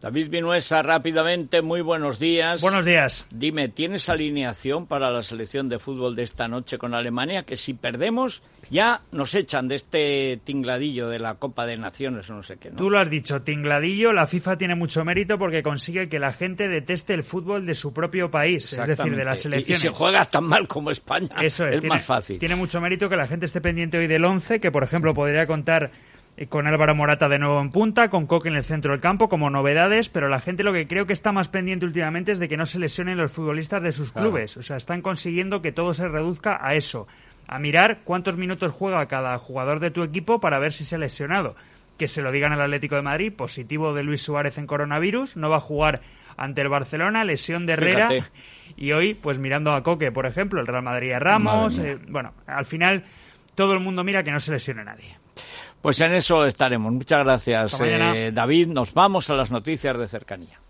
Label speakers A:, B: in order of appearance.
A: David Vinuesa, rápidamente, muy buenos días.
B: Buenos días.
A: Dime, ¿tienes alineación para la selección de fútbol de esta noche con Alemania? Que si perdemos, ya nos echan de este tingladillo de la Copa de Naciones o no sé qué. ¿no?
B: Tú lo has dicho, tingladillo. La FIFA tiene mucho mérito porque consigue que la gente deteste el fútbol de su propio país, es decir, de las selecciones.
A: Y, y se juega tan mal como España.
B: Eso es,
A: es
B: tiene,
A: más fácil.
B: Tiene mucho mérito que la gente esté pendiente hoy del 11, que por ejemplo podría contar con Álvaro Morata de nuevo en punta, con Coque en el centro del campo como novedades, pero la gente lo que creo que está más pendiente últimamente es de que no se lesionen los futbolistas de sus clubes. O sea, están consiguiendo que todo se reduzca a eso, a mirar cuántos minutos juega cada jugador de tu equipo para ver si se ha lesionado. Que se lo digan al Atlético de Madrid, positivo de Luis Suárez en coronavirus, no va a jugar ante el Barcelona, lesión de Herrera.
A: Fíjate.
B: Y hoy, pues mirando a Coque, por ejemplo, el Real Madrid a Ramos, eh, bueno, al final todo el mundo mira que no se lesione nadie.
A: Pues en eso estaremos. Muchas gracias, eh, David. Nos vamos a las noticias de cercanía.